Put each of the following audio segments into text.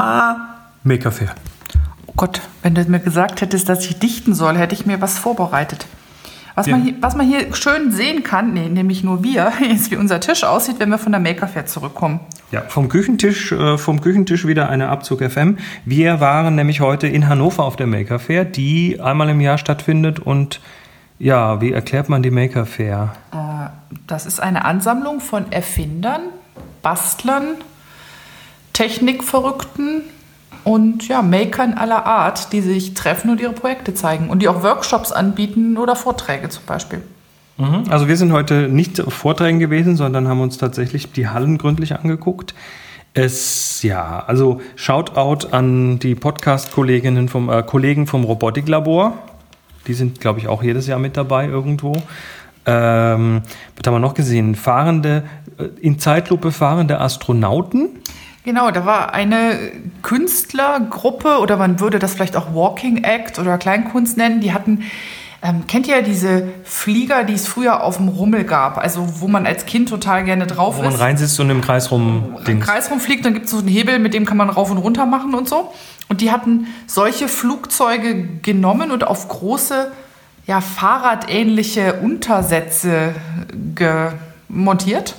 Ma Maker Fair. Oh Gott, wenn du mir gesagt hättest, dass ich dichten soll, hätte ich mir was vorbereitet. Was, Ja. man, hier, was man hier schön sehen kann, nee, nämlich nur wir, ist, wie unser Tisch aussieht, wenn wir von der Maker Fair zurückkommen. Ja, vom Küchentisch, äh, vom Küchentisch wieder eine Abzug FM. Wir waren nämlich heute in Hannover auf der Maker Fair, die einmal im Jahr stattfindet und ja, wie erklärt man die Maker Fair? Äh, Das ist eine Ansammlung von Erfindern, Bastlern, Technikverrückten und ja, Makern aller Art, die sich treffen und ihre Projekte zeigen und die auch Workshops anbieten oder Vorträge zum Beispiel. Mhm. Also wir sind heute nicht auf Vorträgen gewesen, sondern haben uns tatsächlich die Hallen gründlich angeguckt. Es, ja, also Shoutout an die Podcast-Kolleginnen vom, äh, Kollegen vom Robotiklabor. Die sind, glaube ich, auch jedes Jahr mit dabei irgendwo. Ähm, was haben wir noch gesehen? Fahrende, äh, in Zeitlupe fahrende Astronauten. Genau, da war eine Künstlergruppe oder man würde das vielleicht auch Walking Act oder Kleinkunst nennen. Die hatten, ähm, kennt ihr diese Flieger, die es früher auf dem Rummel gab? Also wo man als Kind total gerne drauf Wo man ist. reinsitzt und im Kreis rum im. Kreis rumfliegt, dann gibt es so einen Hebel, mit dem kann man rauf und runter machen und so. Und die hatten solche Flugzeuge genommen und auf große, ja, fahrradähnliche Untersätze montiert.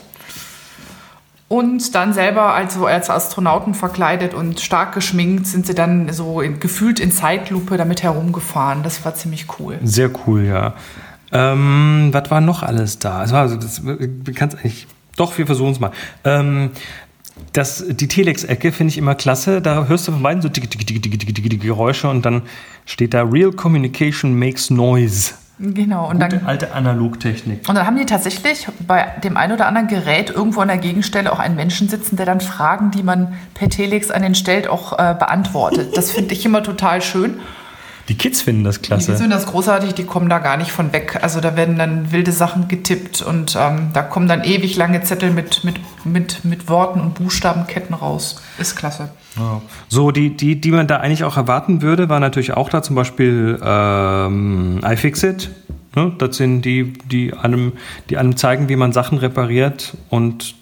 Und dann selber also als Astronauten verkleidet und stark geschminkt sind sie dann so in, gefühlt in Zeitlupe damit herumgefahren. Das war ziemlich cool. Sehr cool, ja. Ähm, was war noch alles da? Also das, du kannst eigentlich. Doch, wir versuchen es mal. Ähm, das, die Telex-Ecke finde ich immer klasse. Da hörst du von beiden so dicke Geräusche und dann steht da Real Communication makes noise. Genau. Und dann Gute alte Analogtechnik. Und dann haben die tatsächlich bei dem einen oder anderen Gerät irgendwo an der Gegenstelle auch einen Menschen sitzen, der dann Fragen, die man per Telex an den stellt, auch äh, beantwortet. Das finde ich immer total schön. Die Kids finden das Die klasse. finden das großartig, die kommen da gar nicht von weg. Also da werden dann wilde Sachen getippt und ähm, da kommen dann ewig lange Zettel mit, mit, mit, mit Worten und Buchstabenketten raus. Ist klasse. Ja. So, die, die, die man da eigentlich auch erwarten würde, war natürlich auch da zum Beispiel ähm, iFixit. Ne? Das sind die, die einem, die einem zeigen, wie man Sachen repariert und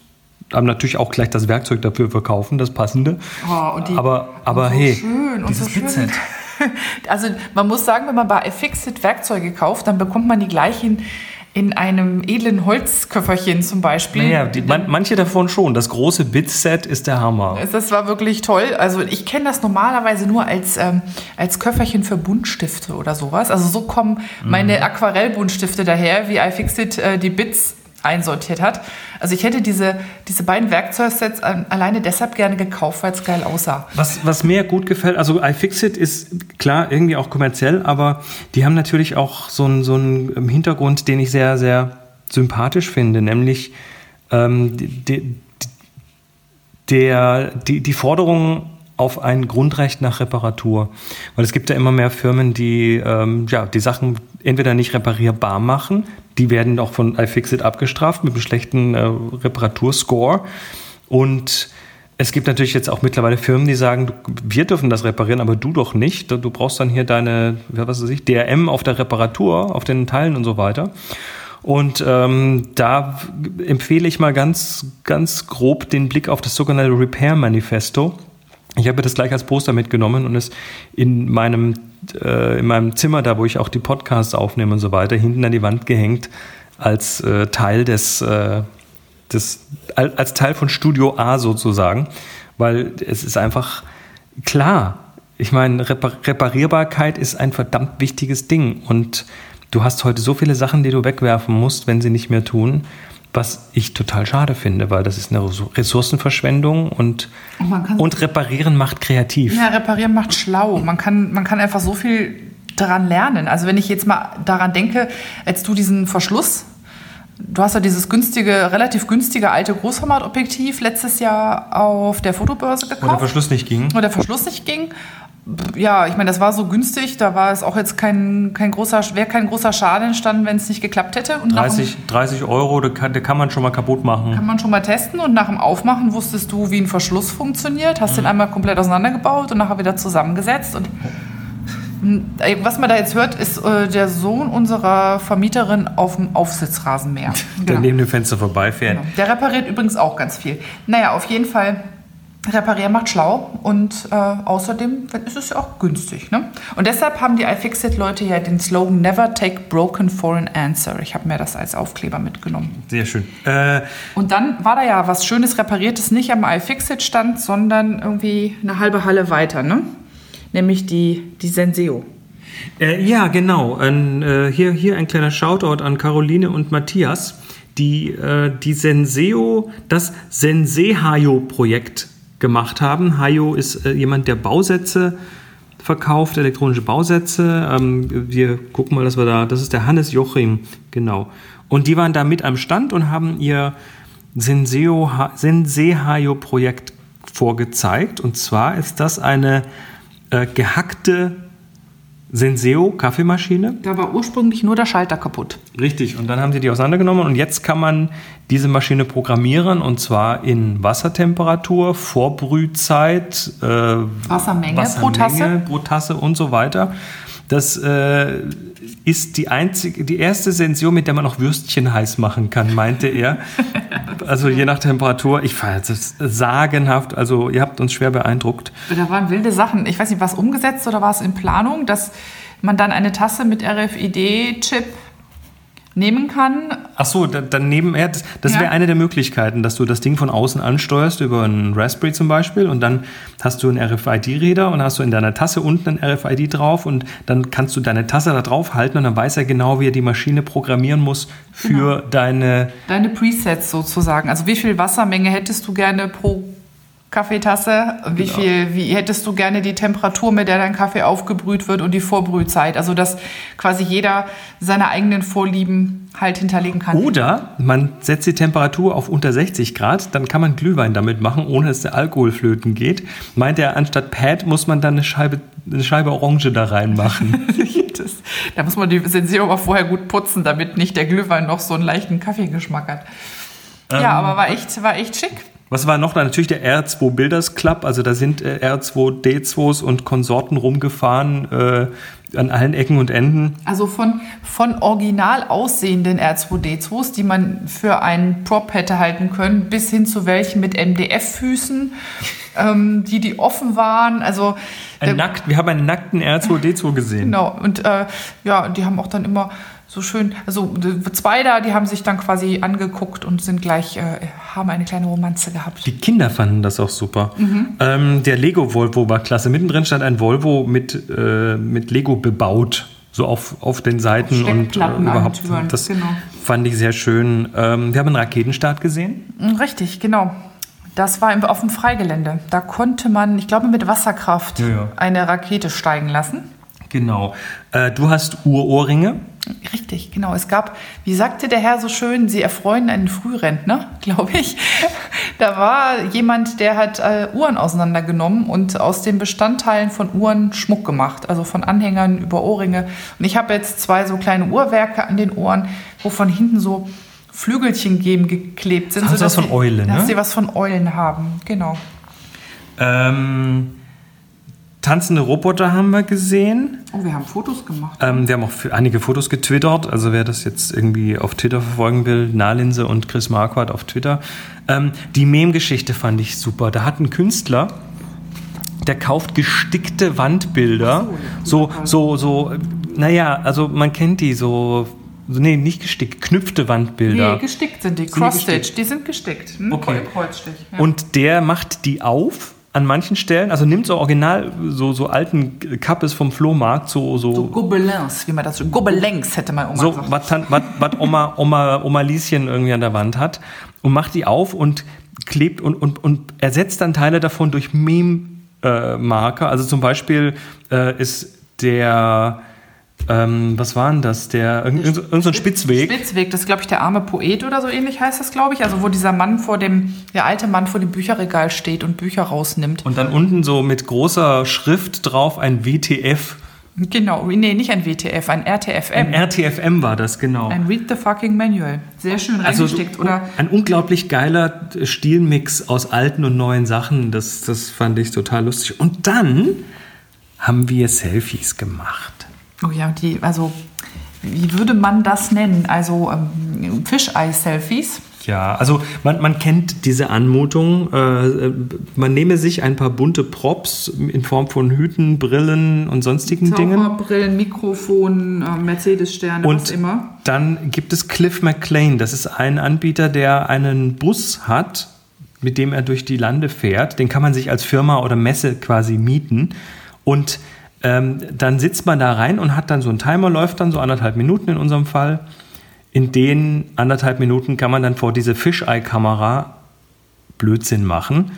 haben natürlich auch gleich das Werkzeug dafür verkaufen, das passende. Oh, und die- aber aber so hey, schön dieses so. Also man muss sagen, wenn man bei iFixit Werkzeuge kauft, dann bekommt man die gleichen in einem edlen Holzköfferchen zum Beispiel. Naja, die, man, manche davon schon. Das große Bitset ist der Hammer. Das war wirklich toll. Also ich kenne das normalerweise nur als, ähm, als Köfferchen für Buntstifte oder sowas. Also so kommen meine Aquarellbuntstifte daher, wie iFixit äh, die Bits einsortiert hat. Also ich hätte diese, diese beiden Werkzeugsets ähm, alleine deshalb gerne gekauft, weil es geil aussah. Was, was mir gut gefällt, also iFixit ist klar irgendwie auch kommerziell, aber die haben natürlich auch so einen, so einen Hintergrund, den ich sehr, sehr sympathisch finde, nämlich ähm, die, die, der, die, die Forderung auf ein Grundrecht nach Reparatur. Weil es gibt ja immer mehr Firmen, die ähm, ja, die Sachen entweder nicht reparierbar machen, die werden auch von iFixit abgestraft mit einem schlechten äh, Reparaturscore. Und es gibt natürlich jetzt auch mittlerweile Firmen, die sagen, wir dürfen das reparieren, aber du doch nicht. Du brauchst dann hier deine, was weiß ich, DRM auf der Reparatur, auf den Teilen und so weiter. Und ähm, da empfehle ich mal ganz, ganz grob den Blick auf das sogenannte Repair Manifesto. Ich habe das gleich als Poster mitgenommen und es in meinem, äh, in meinem Zimmer, da wo ich auch die Podcasts aufnehme und so weiter, hinten an die Wand gehängt als äh, Teil des, äh, des, al- als Teil von Studio A sozusagen, weil es ist einfach klar. Ich meine, Repar Reparierbarkeit ist ein verdammt wichtiges Ding und du hast heute so viele Sachen, die du wegwerfen musst, wenn sie nicht mehr tun, was ich total schade finde, weil das ist eine Ressourcenverschwendung und, Und und reparieren macht kreativ. Ja, reparieren macht schlau. Man kann, man kann einfach so viel daran lernen. Also wenn ich jetzt mal daran denke, als du diesen Verschluss, du hast ja dieses günstige, relativ günstige alte Großformatobjektiv letztes Jahr auf der Fotobörse gekauft. Wo der Verschluss nicht ging. wo der Verschluss nicht ging. Ja, ich meine, das war so günstig, da war es auch jetzt kein, kein großer, wäre kein großer Schaden entstanden, wenn es nicht geklappt hätte. Und nach dem- 30, 30 Euro, da kann, da kann man schon mal kaputt machen. kann man schon mal testen und nach dem Aufmachen wusstest du, wie ein Verschluss funktioniert, hast den einmal komplett auseinandergebaut und nachher wieder zusammengesetzt. Und äh, was man da jetzt hört, ist äh, der Sohn unserer Vermieterin auf dem Aufsitzrasenmäher. Der neben dem Fenster vorbeifährt. Genau. Der repariert übrigens auch ganz viel. Naja, auf jeden Fall Reparieren macht schlau und äh, außerdem ist es ja auch günstig. Ne? Und deshalb haben die iFixit-Leute ja den Slogan Never take broken for an answer. Ich habe mir das als Aufkleber mitgenommen. Sehr schön. Äh, und dann war da ja was Schönes Repariertes nicht am iFixit-Stand, sondern irgendwie eine halbe Halle weiter, ne? nämlich die, die Senseo. Äh, ja, genau. Ein, äh, hier, hier ein kleiner Shoutout an Caroline und Matthias, die äh, die Senseo, das Sensehayo-Projekt gemacht haben. Hayo ist äh, jemand, der Bausätze verkauft, elektronische Bausätze. Ähm, wir gucken mal, dass wir da, das ist der Hannes Jochim, genau. Und die waren da mit am Stand und haben ihr Sensehayo-Projekt vorgezeigt. Und zwar ist das eine äh, gehackte Senseo Kaffeemaschine. Da war ursprünglich nur der Schalter kaputt. Richtig, und dann haben sie die auseinandergenommen und jetzt kann man diese Maschine programmieren und zwar in Wassertemperatur, Vorbrühzeit, äh, Wassermenge, Wassermenge pro, Tasse. pro Tasse und so weiter. Das äh, ist die einzige, die erste Sensio, mit der man auch Würstchen heiß machen kann, meinte er. also je nach Temperatur. Ich fand das sagenhaft. Also ihr habt uns schwer beeindruckt. Da waren wilde Sachen. Ich weiß nicht, war es umgesetzt oder war es in Planung, dass man dann eine Tasse mit RFID-Chip nehmen kann. Ach so, dann ja, das, das ja. wäre eine der Möglichkeiten, dass du das Ding von außen ansteuerst über einen Raspberry zum Beispiel und dann hast du einen RFID-Reader und hast du in deiner Tasse unten ein RFID drauf und dann kannst du deine Tasse da drauf halten und dann weiß er genau, wie er die Maschine programmieren muss für genau. deine... Deine Presets sozusagen. Also wie viel Wassermenge hättest du gerne pro Kaffeetasse. Wie genau. viel, wie hättest du gerne die Temperatur, mit der dein Kaffee aufgebrüht wird und die Vorbrühzeit? Also, dass quasi jeder seine eigenen Vorlieben halt hinterlegen kann. Oder man setzt die Temperatur auf unter 60 Grad, dann kann man Glühwein damit machen, ohne dass der Alkohol flöten geht. Meint er, anstatt Pad muss man dann eine Scheibe, eine Scheibe Orange da reinmachen. das, da muss man die Sensierung auch vorher gut putzen, damit nicht der Glühwein noch so einen leichten Kaffeegeschmack hat. Ähm, ja, aber war echt, war echt schick. Was war noch? Natürlich der R2 Builders Club. Also da sind äh, R2 D2s und Konsorten rumgefahren äh, an allen Ecken und Enden. Also von, von original aussehenden R2D2s, die man für einen Prop hätte halten können, bis hin zu welchen mit MDF-Füßen, ähm, die, die offen waren. Also ein nackt, wir haben einen nackten R2D2 gesehen. Genau. Und äh, ja, die haben auch dann immer so schön, also zwei da, die haben sich dann quasi angeguckt und sind gleich, äh, haben eine kleine Romanze gehabt. Die Kinder fanden das auch super. Mhm. Ähm, der Lego Volvo war klasse. Mittendrin stand ein Volvo mit, äh, mit Lego bebaut, so auf, auf den Seiten und äh, überhaupt. Das genau. fand ich sehr schön. Ähm, wir haben einen Raketenstart gesehen. Mm, richtig, genau. Das war auf dem Freigelände. Da konnte man, ich glaube, mit Wasserkraft ja, ja. eine Rakete steigen lassen. Genau. Äh, du hast Urohrringe. Richtig, genau. Es gab, wie sagte der Herr so schön, sie erfreuen einen Frührentner, glaube ich. Da war jemand, der hat äh, Uhren auseinandergenommen und aus den Bestandteilen von Uhren Schmuck gemacht, also von Anhängern über Ohrringe. Und ich habe jetzt zwei so kleine Uhrwerke an den Ohren, wo von hinten so Flügelchen geben geklebt sind. Sie was von Eulen, ne? Dass sie was von Eulen haben, genau. Ähm, Tanzende Roboter haben wir gesehen. Oh, wir haben Fotos gemacht. Ähm, wir haben auch einige Fotos getwittert. Also wer das jetzt irgendwie auf Twitter verfolgen will, Nahlinse und Chris Marquardt auf Twitter. Ähm, die Mem-Geschichte fand ich super. Da hat ein Künstler, der kauft gestickte Wandbilder. So, so, so, naja, also man kennt die so Nee, nicht gestickt, knüpfte Wandbilder. Nee, gestickt sind die. Cross-Stitch, die sind gestickt. Hm? Okay. Kreuzstich. Ja. Und der macht die auf an manchen Stellen, also nimmt so original so, so alten Kappes vom Flohmarkt, so so, so Gobelins, wie man das so Gobelins hätte man Oma so, gesagt. was Oma, Oma, Oma Lieschen irgendwie an der Wand hat und macht die auf und klebt und, und, und ersetzt dann Teile davon durch Meme-Marker. Äh, also zum Beispiel äh, ist der ähm, was war denn das? Der, irgendein irgend so Spitzweg. Spitzweg, das ist, glaube ich, der arme Poet oder so ähnlich heißt das, glaube ich. Also, wo dieser Mann vor dem, der alte Mann vor dem Bücherregal steht und Bücher rausnimmt. Und dann unten so mit großer Schrift drauf ein WTF. Genau, nee, nicht ein WTF, ein RTFM. Ein RTFM war das, genau. Ein Read the fucking Manual. Sehr schön also reingesteckt, also, oder? Ein unglaublich geiler Stilmix aus alten und neuen Sachen. Das, das fand ich total lustig. Und dann haben wir Selfies gemacht. Oh ja, die, also wie würde man das nennen? Also ähm, Fischei-Selfies. Ja, also man, man kennt diese Anmutung. Äh, man nehme sich ein paar bunte Props in Form von Hüten, Brillen und sonstigen Dingen. Brillen, Mikrofon, äh, Mercedes-Sterne, was immer. Dann gibt es Cliff McLean. Das ist ein Anbieter, der einen Bus hat, mit dem er durch die Lande fährt. Den kann man sich als Firma oder Messe quasi mieten. Und ähm, dann sitzt man da rein und hat dann so ein Timer, läuft dann so anderthalb Minuten in unserem Fall in den anderthalb Minuten kann man dann vor diese Fisheye-Kamera Blödsinn machen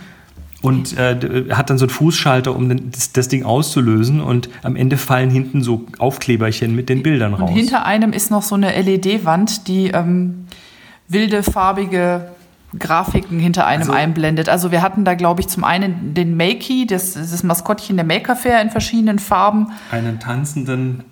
und äh, hat dann so einen Fußschalter, um das, das, Ding auszulösen und am Ende fallen hinten so Aufkleberchen mit den Bildern raus. Und hinter einem ist noch so eine LED-Wand, die ähm, wilde, farbige Grafiken hinter einem also, einblendet. Also wir hatten da, glaube ich, zum einen den Makey, das, das Maskottchen der Maker Fair in verschiedenen Farben. Einen tanzenden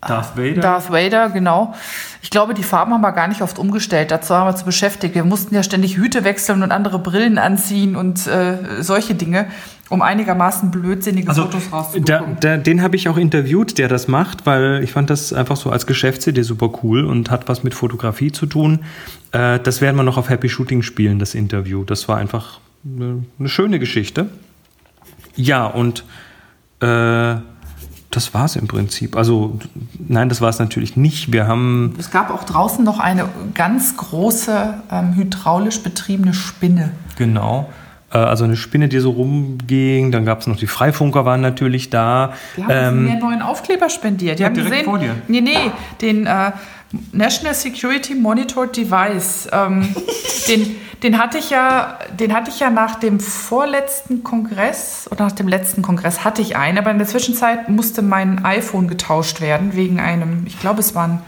Darth Vader. Darth Vader, genau. Ich glaube, die Farben haben wir gar nicht oft umgestellt. Dazu haben wir zu beschäftigt. Wir mussten ja ständig Hüte wechseln und andere Brillen anziehen und äh, solche Dinge, um einigermaßen blödsinnige also, Fotos rauszubekommen. Da, da, den habe ich auch interviewt, der das macht, weil ich fand das einfach so als Geschäftsidee super cool und hat was mit Fotografie zu tun. Äh, das werden wir noch auf Happy Shooting spielen, das Interview. Das war einfach eine, eine schöne Geschichte. Ja, und äh, das war es im Prinzip. Also nein, das war es natürlich nicht. Wir haben. Es gab auch draußen noch eine ganz große ähm, hydraulisch betriebene Spinne. Genau. Äh, also eine Spinne, die so rumging. Dann gab es noch die Freifunker, waren natürlich da. Die haben ähm, mir einen neuen Aufkleber spendiert. Die ja, haben direkt gesehen, vor dir. Nee, nee, den äh, National Security Monitored Device. Ähm, den, den, hatte ich ja, den hatte ich ja nach dem vorletzten Kongress oder nach dem letzten Kongress hatte ich einen, aber in der Zwischenzeit musste mein iPhone getauscht werden wegen einem, ich glaube, es waren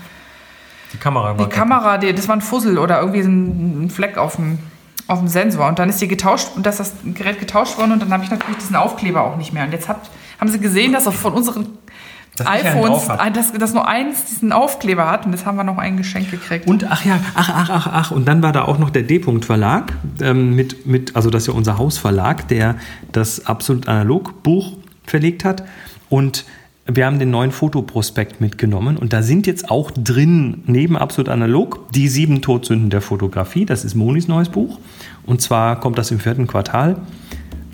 die Kamera. Die Kamera, die, das war ein Fussel oder irgendwie ein Fleck auf dem, auf dem Sensor. Und dann ist die getauscht, dass das Gerät getauscht worden und dann habe ich natürlich diesen Aufkleber auch nicht mehr. Und jetzt hat, haben sie gesehen, dass auch von unseren das iPhones, das, das nur eins diesen Aufkleber hat und das haben wir noch ein Geschenk gekriegt. Und ach ja, ach, ach, ach, ach. Und dann war da auch noch der D-Punkt Verlag, ähm, mit, mit, also das ist ja unser Hausverlag, der das absolut analog Buch verlegt hat. Und wir haben den neuen Fotoprospekt mitgenommen und da sind jetzt auch drin, neben absolut analog, die sieben Todsünden der Fotografie. Das ist Monis neues Buch. Und zwar kommt das im vierten Quartal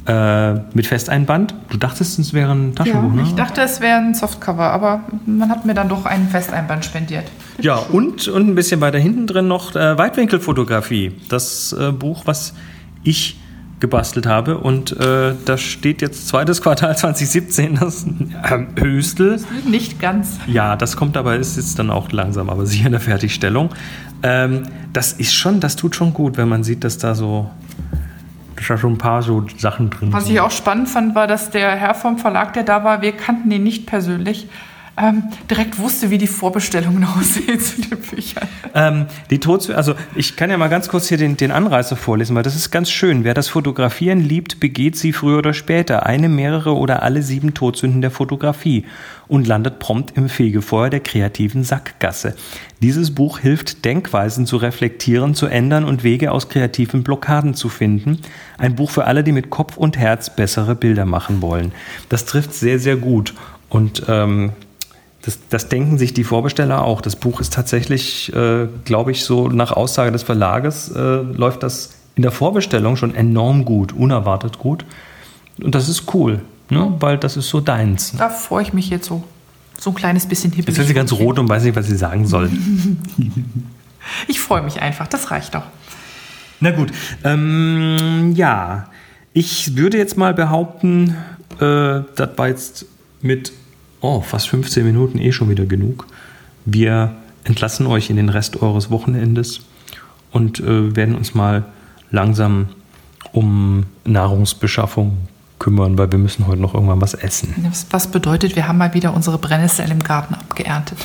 äh, mit Festeinband. Du dachtest, es wäre ein Taschenbuch, ja, ne? Ich dachte, es wäre ein Softcover, aber man hat mir dann doch einen Festeinband spendiert. Ja, und, und ein bisschen weiter hinten drin noch äh, Weitwinkelfotografie. Das äh, Buch, was ich gebastelt habe. Und äh, da steht jetzt zweites Quartal 2017, das äh, Höchstel. Nicht ganz. Ja, das kommt aber, ist jetzt dann auch langsam, aber sicher in der Fertigstellung. Ähm, das ist schon, das tut schon gut, wenn man sieht, dass da so dass da schon ein paar so Sachen drin Was ich auch spannend fand, war, dass der Herr vom Verlag, der da war, wir kannten ihn nicht persönlich, ähm, direkt wusste, wie die Vorbestellungen aussehen zu den Büchern. Ähm, die Tods also ich kann ja mal ganz kurz hier den, den Anreißer vorlesen, weil das ist ganz schön. Wer das Fotografieren liebt, begeht sie früher oder später. Eine, mehrere oder alle sieben Todsünden der Fotografie und landet prompt im Fegefeuer der kreativen Sackgasse. Dieses Buch hilft, Denkweisen zu reflektieren, zu ändern und Wege aus kreativen Blockaden zu finden. Ein Buch für alle, die mit Kopf und Herz bessere Bilder machen wollen. Das trifft sehr, sehr gut. Und ähm, das, das, denken sich die Vorbesteller auch. Das Buch ist tatsächlich, äh, glaube ich, so nach Aussage des Verlages äh, läuft das in der Vorbestellung schon enorm gut, unerwartet gut. Und das ist cool, ne? weil das ist so deins. Da freue ich mich jetzt so, so ein kleines bisschen hibbelig. Jetzt wird sie ganz rot und weiß nicht, was sie sagen soll. ich freue mich einfach, das reicht doch. Na gut, ähm, ja, ich würde jetzt mal behaupten, äh, das war jetzt mit oh, fast 15 Minuten eh schon wieder genug. Wir entlassen euch in den Rest eures Wochenendes und äh, werden uns mal langsam um Nahrungsbeschaffung kümmern, weil wir müssen heute noch irgendwann was essen. Was bedeutet, wir haben mal wieder unsere Brennnesseln im Garten abgeerntet.